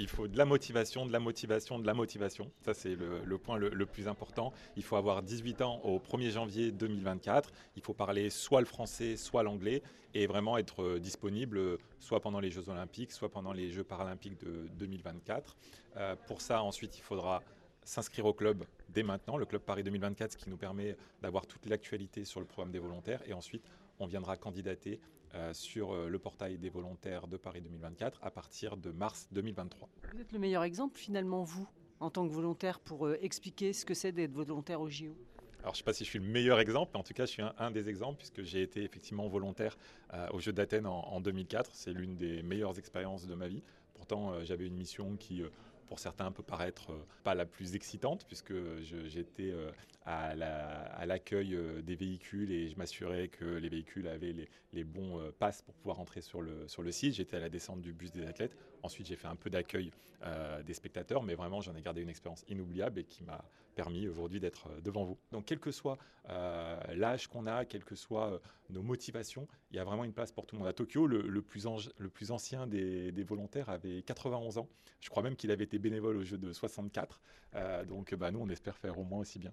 Il faut de la motivation, de la motivation, de la motivation. Ça, c'est le, point le, plus important. Il faut avoir 18 ans au 1er janvier 2024. Il faut parler soit le français, soit l'anglais et vraiment être euh, disponible euh, soit pendant les Jeux olympiques, soit pendant les Jeux paralympiques de 2024. Euh, pour ça, ensuite, il faudra s'inscrire au club dès maintenant, le club Paris 2024, ce qui nous permet d'avoir toute l'actualité sur le programme des volontaires. Et ensuite, on viendra candidater euh, sur euh, le portail des volontaires de Paris 2024 à partir de mars 2023. Vous êtes le meilleur exemple finalement, vous, en tant que volontaire, pour euh, expliquer ce que c'est d'être volontaire au JO alors, je ne sais pas si je suis le meilleur exemple, mais en tout cas, je suis un, des exemples, puisque j'ai été effectivement volontaire aux Jeux d'Athènes en, en, 2004. C'est l'une des meilleures expériences de ma vie. Pourtant, j'avais une mission qui pour certains peut paraître euh, pas la plus excitante puisque j'étais euh, à l'accueil euh, des véhicules et je m'assurais que les véhicules avaient les, bons passes pour pouvoir entrer sur le, sur le site. J'étais à la descente du bus des athlètes. Ensuite, j'ai fait un peu d'accueil des spectateurs, mais vraiment, j'en ai gardé une expérience inoubliable et qui m'a permis aujourd'hui d'être devant vous. Donc, quel que soit l'âge qu'on a, quelles que soient nos motivations, il y a vraiment une place pour tout le monde. À Tokyo, le, plus, le plus, ancien des, des, volontaires avait 91 ans. Je crois même qu'il avait été bénévole au jeu de 64. Euh, donc bah, nous, on espère faire au moins aussi bien.